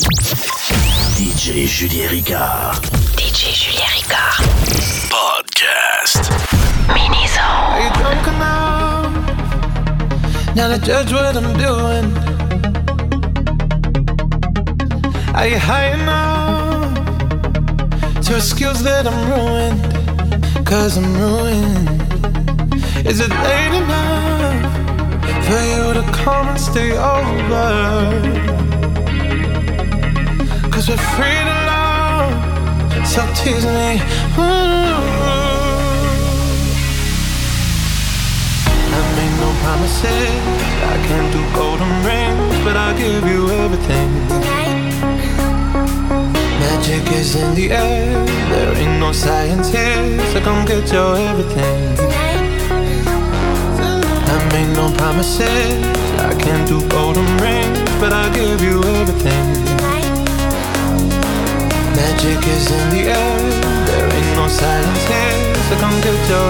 DJ Julien Ricard. DJ Julien Ricard. Podcast. Miniso. Are you drunk now? Now to judge what I'm doing. Are you high enough to excuse that I'm ruined? Cause I'm ruined. Is it late enough for you to come and stay over? Cause we're free to love, so tease me. Ooh. I made no promises. I can't do golden rings, but I'll give you everything. Magic is in the air. There ain't no science here, so come get your everything. I made no promises. I can't do golden rings, but I'll give you everything. Magic is in the air. There ain't no silence here, so come get your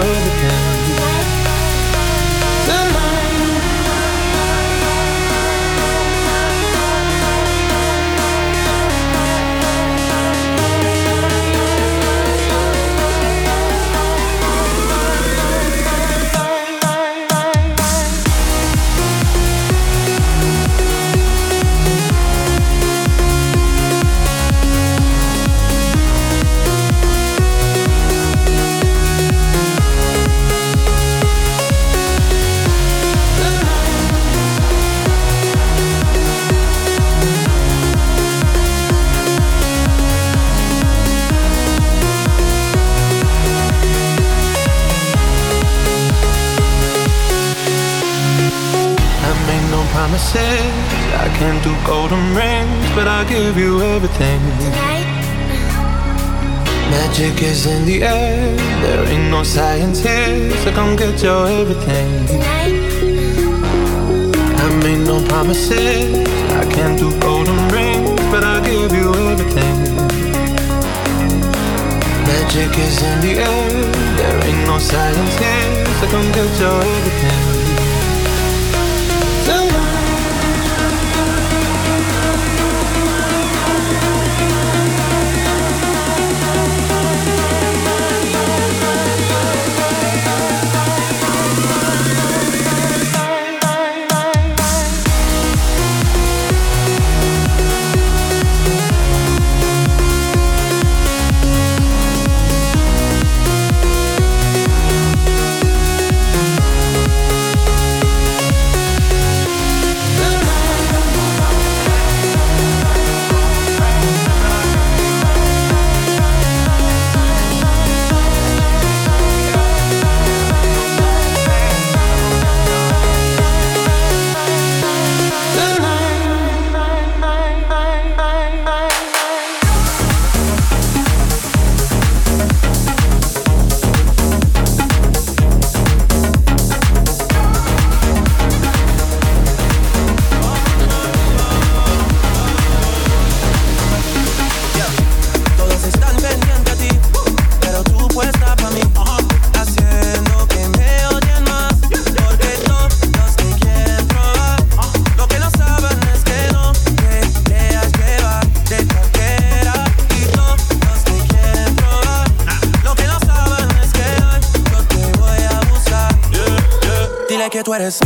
give you everything. Magic is in the air. There ain't no science here, so come get your everything. I made no promises. I can't do golden rings, but I'll give you everything. Magic is in the air. There ain't no science here, so come get your everything. Tú eres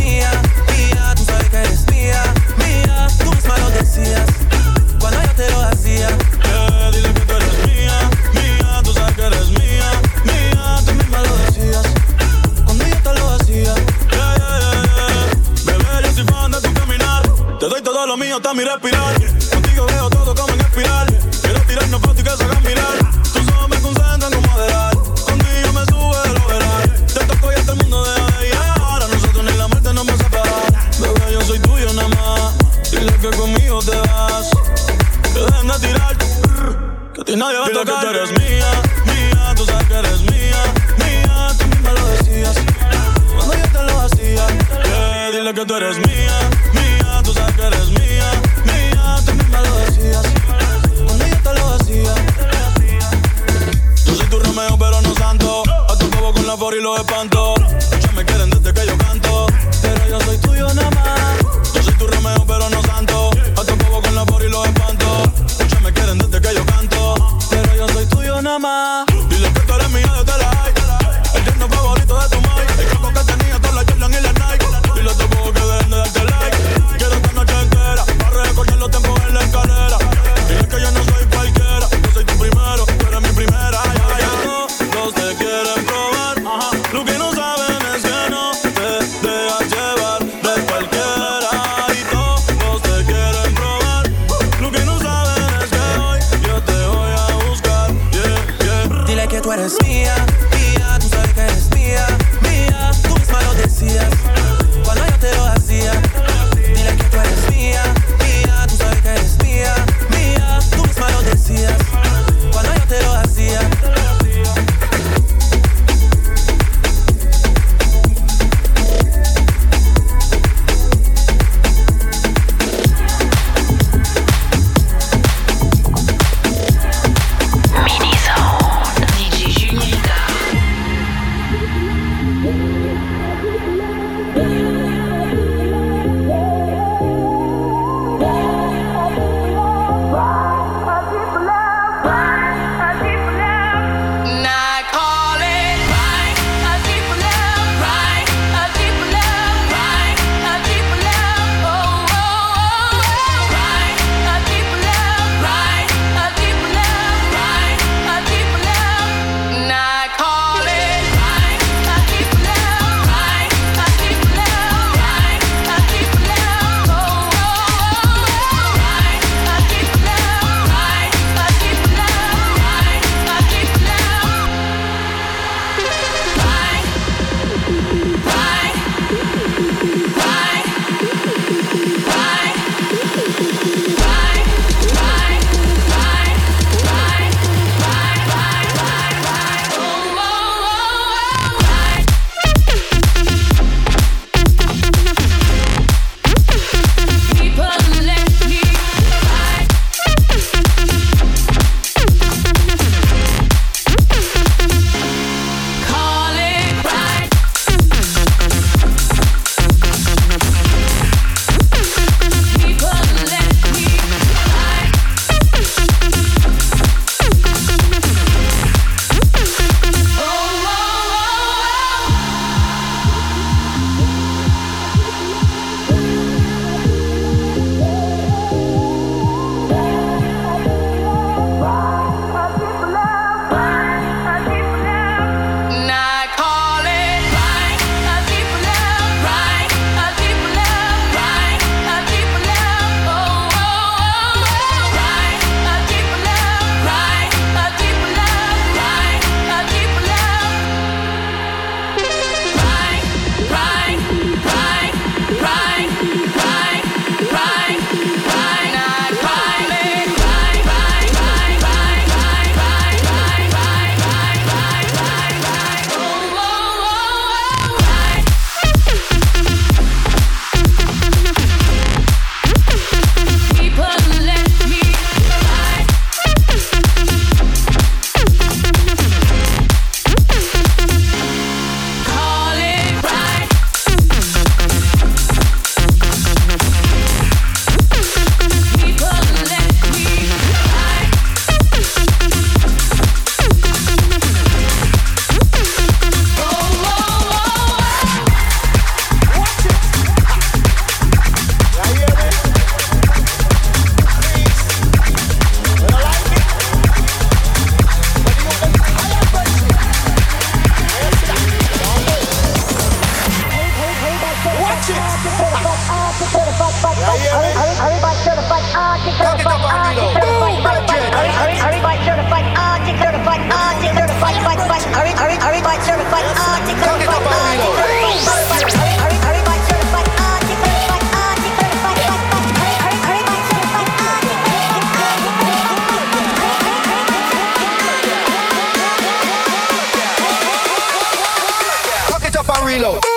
reload.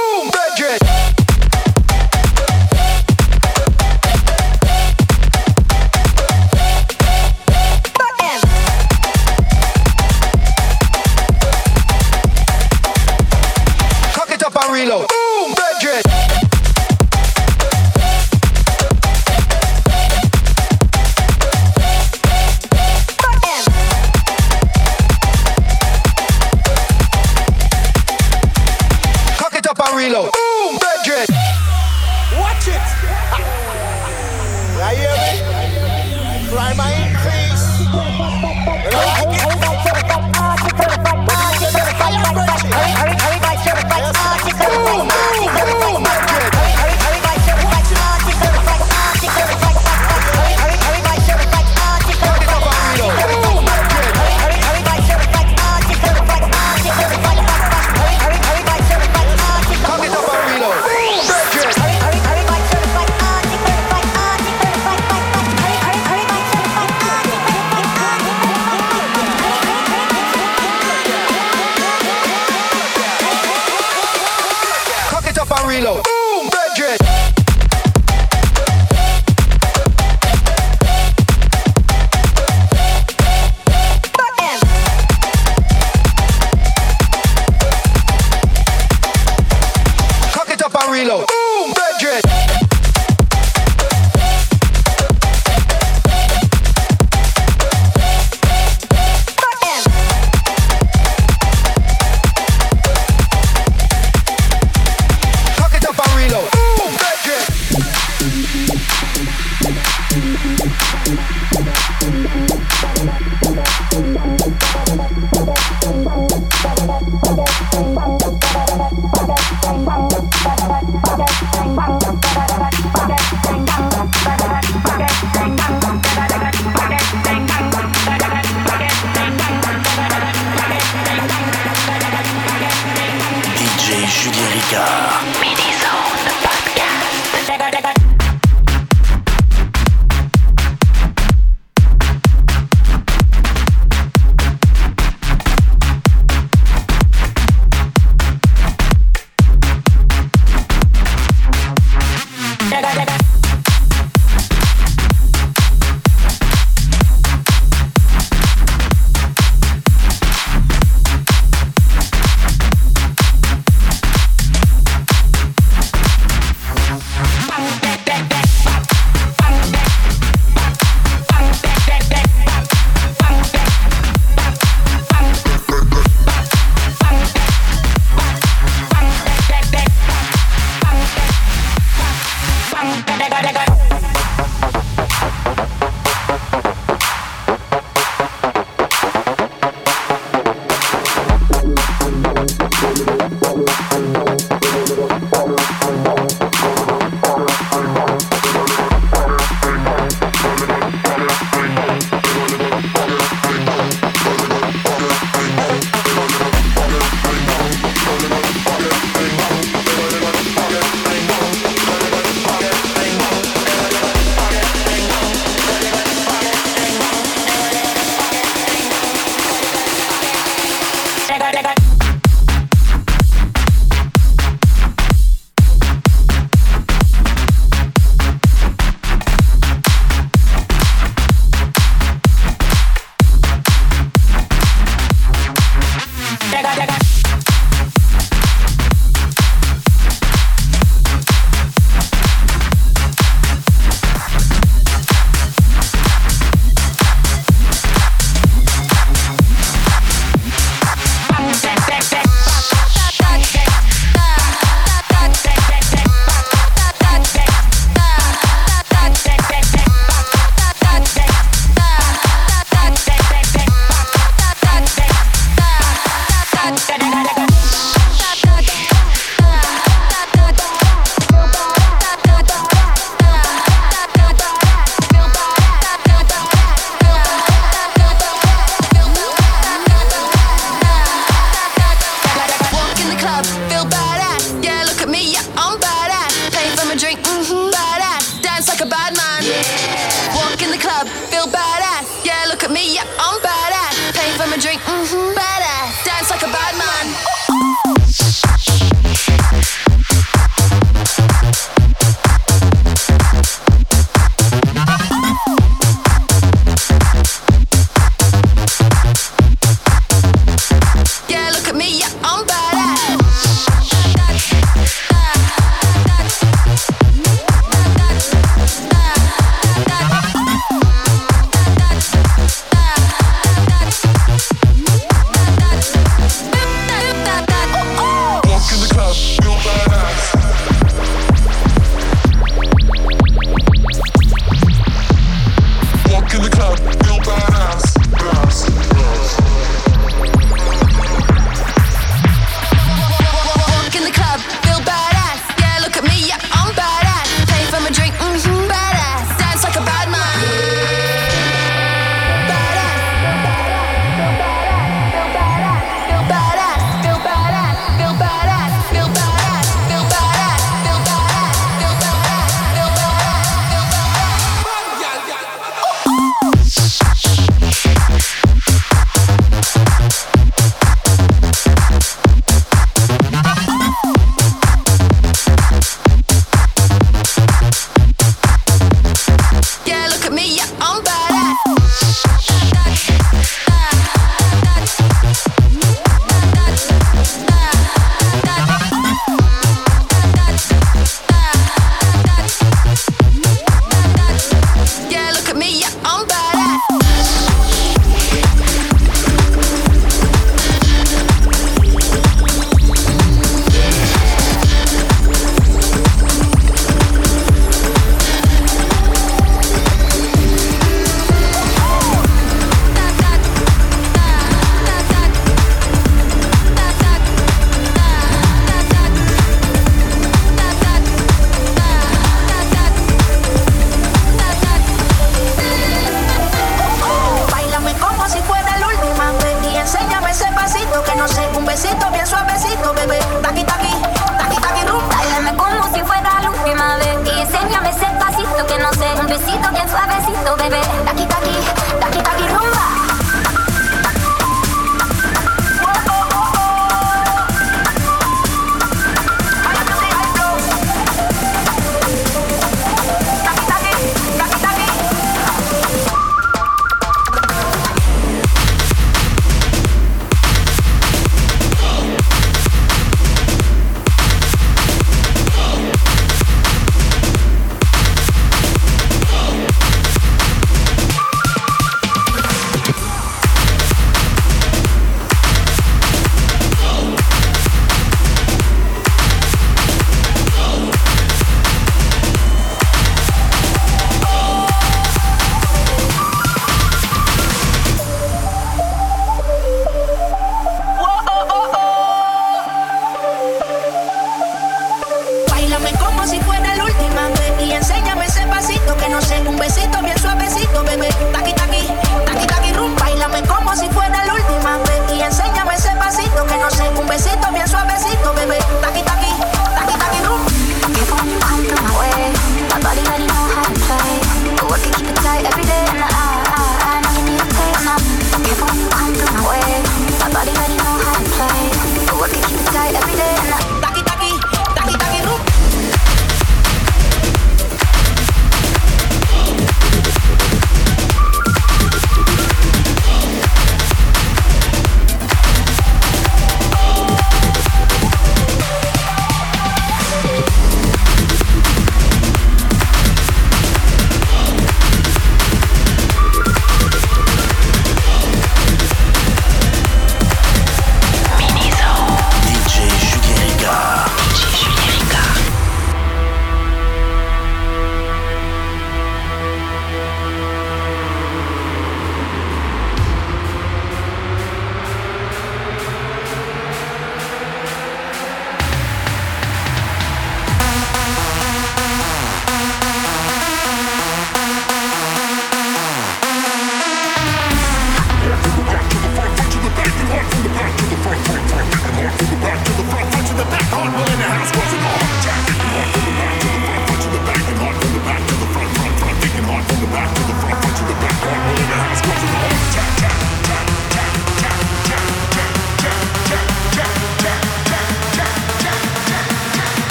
Yeah.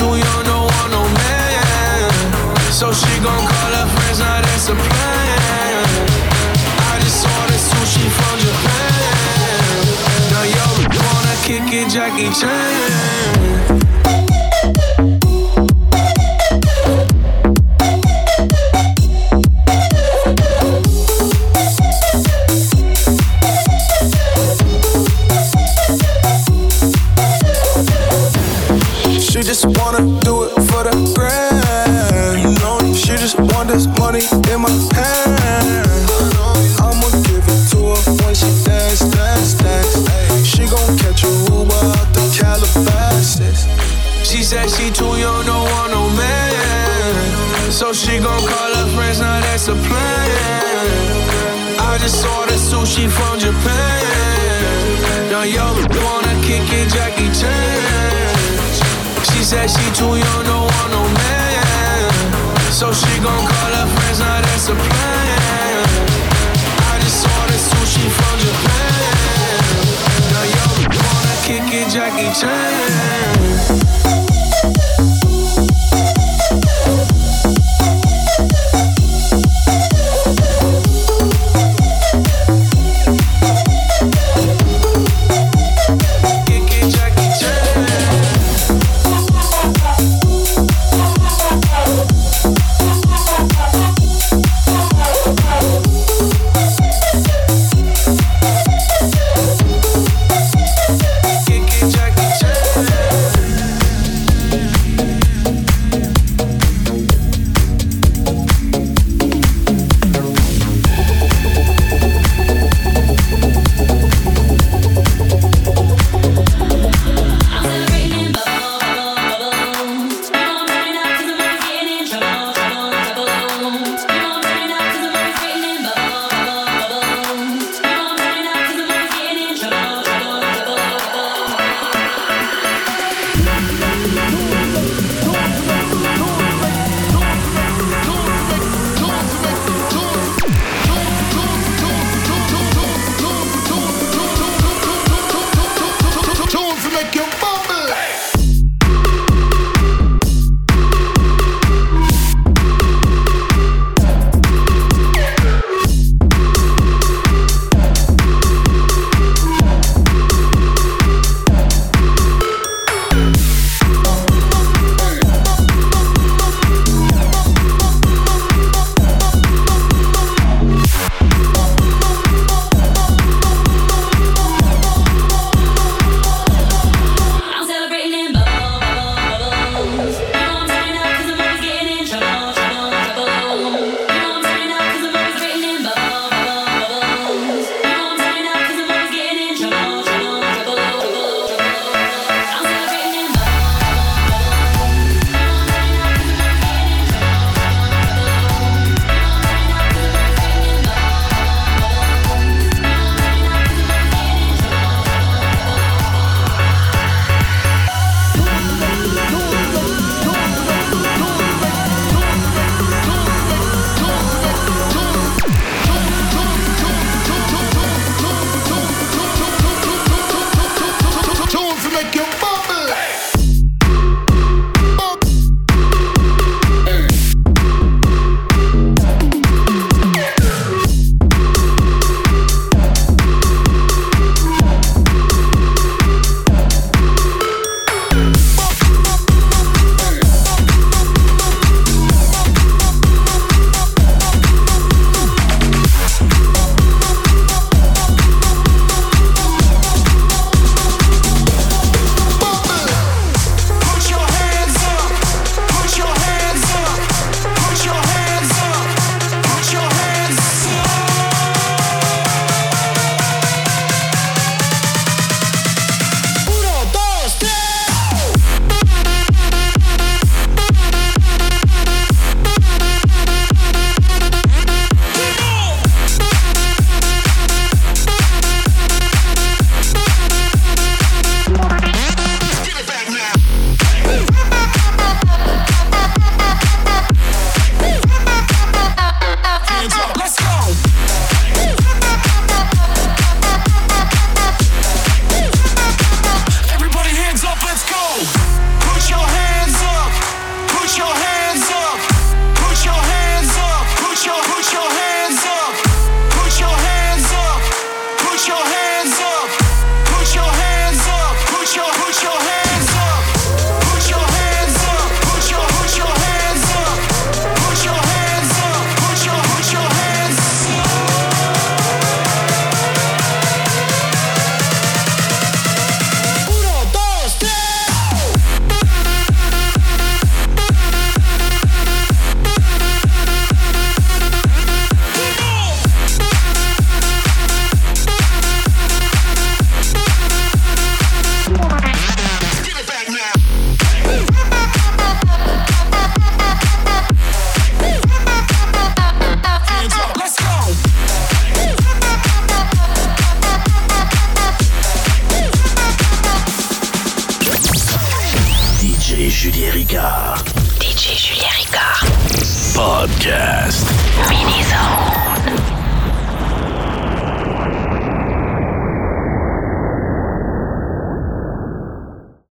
Too young, don't want no man. So she gon' call her friends, now that's a plan. I just ordered sushi from Japan. Now yo, wanna kick it, Jackie Chan. My. I'ma give it to her when she dance, dance, dance. She gon' catch a Uber out Calabasas. She said she too young, don't want no man. So she gon' call her friends, now that's a plan. I just ordered sushi from Japan. Now wanna kick it, Jackie Chan. She said she too young, don't want no man. So she gon' call her friends, now Jackie Chan.